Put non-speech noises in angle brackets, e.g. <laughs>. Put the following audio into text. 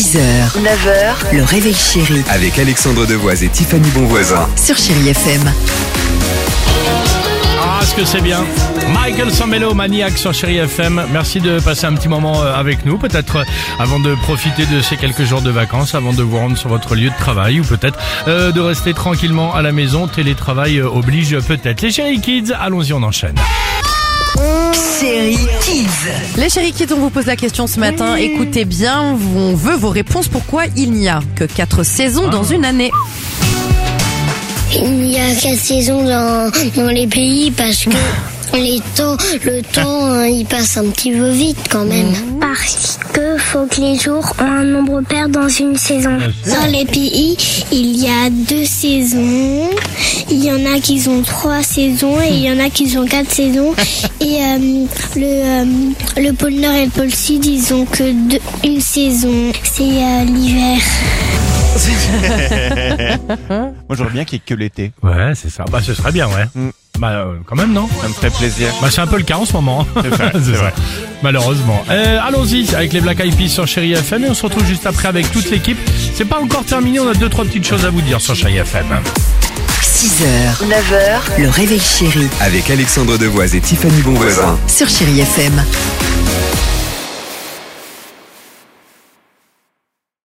6h, 9h, le réveil chéri Avec Alexandre Devoise et Tiffany Bonvoisin. sur Chérie FM. Ah, ce que c'est bien? Michael Sambello, Maniac sur Chéri FM. Merci de passer un petit moment euh, avec nous. Peut-être euh, avant de profiter de ces quelques jours de vacances, avant de vous rendre sur votre lieu de travail ou peut-être euh, de rester tranquillement à la maison. Télétravail euh, oblige peut-être. Les Chéri Kids, allons-y, on enchaîne. Chérie Kids. Les chéris kids, on vous pose la question ce matin. Écoutez bien, on veut vos réponses. Pourquoi il n'y a que quatre saisons dans une année Il y a quatre saisons dans, dans les pays parce que <laughs> les temps, le temps, hein, il passe un petit peu vite quand même. Parce que faut que les jours ont un nombre pair dans une saison. Dans les pays, il y a deux saisons. Il y en a qui ont trois saisons et il y en a qui ont quatre saisons. <laughs> Et euh, le, euh, le pôle Nord et le pôle Sud, ils ont que deux- une saison. C'est euh, l'hiver. <laughs> Moi, j'aurais bien qu'il n'y ait que l'été. Ouais, c'est ça. Bah, ce serait bien, ouais. Mm. Bah, euh, quand même, non Ça me ferait plaisir. Bah, c'est un peu le cas en ce moment. C'est vrai, <laughs> c'est vrai. Malheureusement. Euh, Allons-y avec les Black Eyed Peas sur Chéri FM et on se retrouve juste après avec toute l'équipe. C'est pas encore terminé, on a deux trois petites choses à vous dire sur Chéri FM. 6h, 9h, le réveil chéri Avec Alexandre Devoise et Tiffany Bonvoisin. sur Chérie FM.